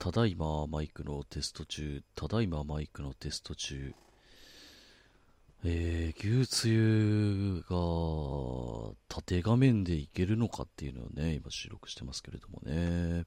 ただいまマイクのテスト中、ただいまマイクのテスト中、えー、牛つゆが縦画面でいけるのかっていうのをね、今収録してますけれどもね。